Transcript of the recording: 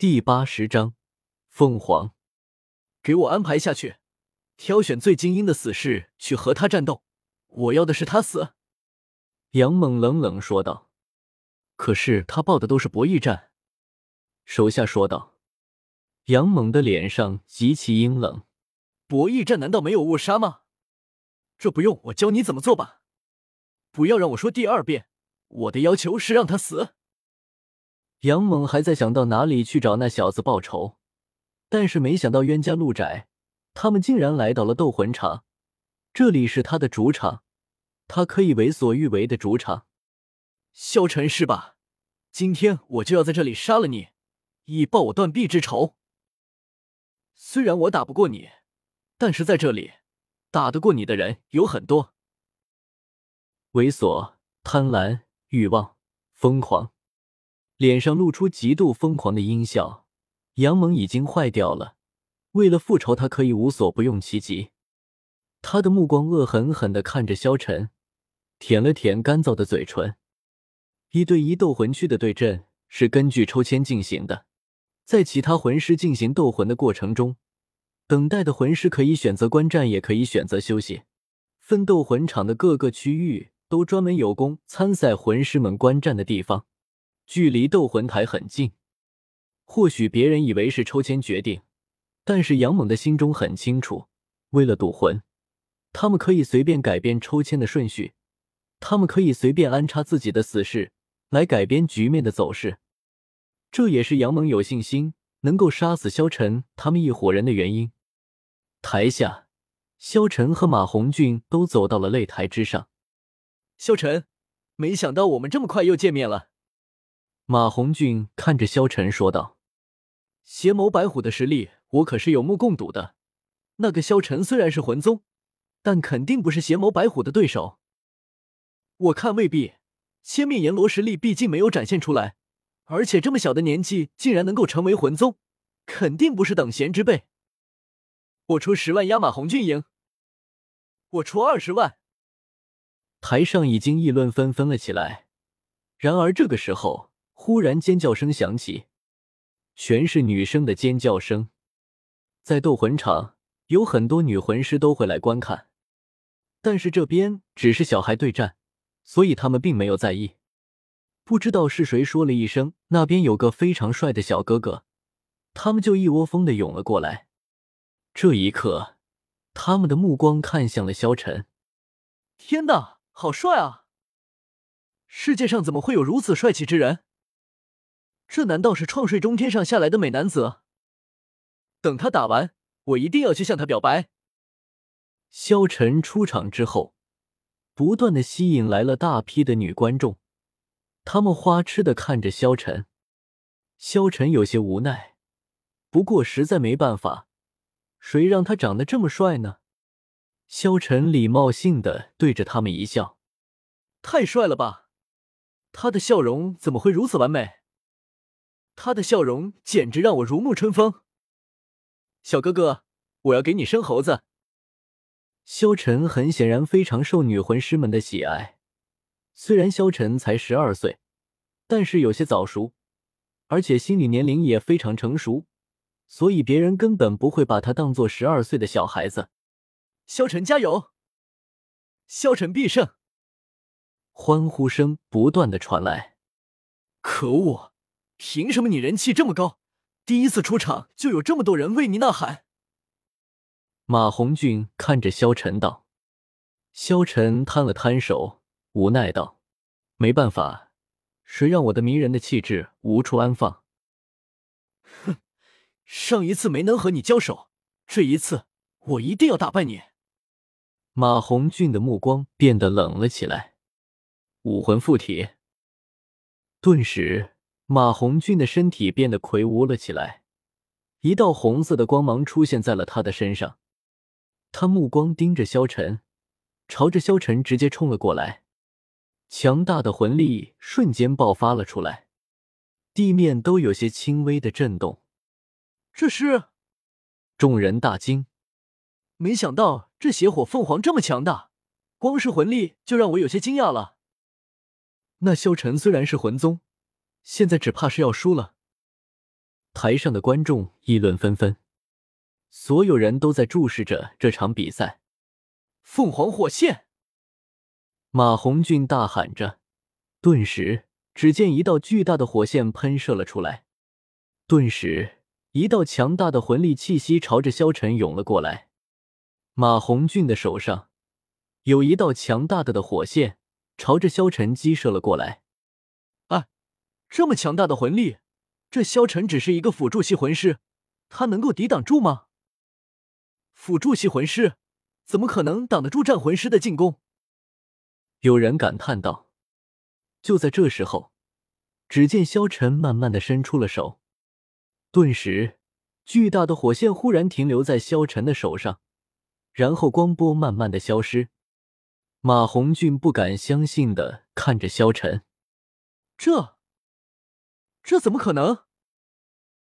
第八十章，凤凰，给我安排下去，挑选最精英的死士去和他战斗。我要的是他死。杨猛冷冷说道。可是他报的都是博弈战。手下说道。杨猛的脸上极其阴冷。博弈战难道没有误杀吗？这不用我教你怎么做吧？不要让我说第二遍。我的要求是让他死。杨猛还在想到哪里去找那小子报仇，但是没想到冤家路窄，他们竟然来到了斗魂场，这里是他的主场，他可以为所欲为的主场。萧晨是吧？今天我就要在这里杀了你，以报我断臂之仇。虽然我打不过你，但是在这里打得过你的人有很多。猥琐、贪婪、欲望、疯狂。脸上露出极度疯狂的阴笑，杨猛已经坏掉了。为了复仇，他可以无所不用其极。他的目光恶狠狠地看着萧晨，舔了舔干燥的嘴唇。一对一斗魂区的对阵是根据抽签进行的，在其他魂师进行斗魂的过程中，等待的魂师可以选择观战，也可以选择休息。分斗魂场的各个区域都专门有供参赛魂师们观战的地方。距离斗魂台很近，或许别人以为是抽签决定，但是杨猛的心中很清楚，为了赌魂，他们可以随便改变抽签的顺序，他们可以随便安插自己的死士来改变局面的走势，这也是杨猛有信心能够杀死萧晨他们一伙人的原因。台下，萧晨和马红俊都走到了擂台之上。萧晨，没想到我们这么快又见面了。马红俊看着萧晨说道：“邪眸白虎的实力，我可是有目共睹的。那个萧晨虽然是魂宗，但肯定不是邪眸白虎的对手。我看未必。千面阎罗实力毕竟没有展现出来，而且这么小的年纪竟然能够成为魂宗，肯定不是等闲之辈。我出十万压马红俊赢。我出二十万。”台上已经议论纷纷了起来。然而这个时候。忽然，尖叫声响起，全是女生的尖叫声。在斗魂场，有很多女魂师都会来观看，但是这边只是小孩对战，所以他们并没有在意。不知道是谁说了一声：“那边有个非常帅的小哥哥。”他们就一窝蜂的涌了过来。这一刻，他们的目光看向了萧晨。天哪，好帅啊！世界上怎么会有如此帅气之人？这难道是创睡中天上下来的美男子？等他打完，我一定要去向他表白。萧晨出场之后，不断的吸引来了大批的女观众，他们花痴的看着萧晨。萧晨有些无奈，不过实在没办法，谁让他长得这么帅呢？萧晨礼貌性的对着他们一笑：“太帅了吧！他的笑容怎么会如此完美？”他的笑容简直让我如沐春风。小哥哥，我要给你生猴子。萧晨很显然非常受女魂师们的喜爱，虽然萧晨才十二岁，但是有些早熟，而且心理年龄也非常成熟，所以别人根本不会把他当做十二岁的小孩子。萧晨加油！萧晨必胜！欢呼声不断的传来。可恶！凭什么你人气这么高，第一次出场就有这么多人为你呐喊？马红俊看着萧晨道。萧晨摊了摊手，无奈道：“没办法，谁让我的迷人的气质无处安放？”哼，上一次没能和你交手，这一次我一定要打败你。马红俊的目光变得冷了起来。武魂附体，顿时。马红俊的身体变得魁梧了起来，一道红色的光芒出现在了他的身上。他目光盯着萧晨，朝着萧晨直接冲了过来，强大的魂力瞬间爆发了出来，地面都有些轻微的震动。这是，众人大惊，没想到这邪火凤凰这么强大，光是魂力就让我有些惊讶了。那萧晨虽然是魂宗。现在只怕是要输了。台上的观众议论纷纷，所有人都在注视着这场比赛。凤凰火线！马红俊大喊着，顿时，只见一道巨大的火线喷射了出来。顿时，一道强大的魂力气息朝着萧晨涌了过来。马红俊的手上有一道强大的的火线，朝着萧晨击射了过来。这么强大的魂力，这萧晨只是一个辅助系魂师，他能够抵挡住吗？辅助系魂师怎么可能挡得住战魂师的进攻？有人感叹道。就在这时候，只见萧晨慢慢的伸出了手。顿时，巨大的火线忽然停留在萧晨的手上，然后光波慢慢的消失。马红俊不敢相信的看着萧晨，这，这怎么可能？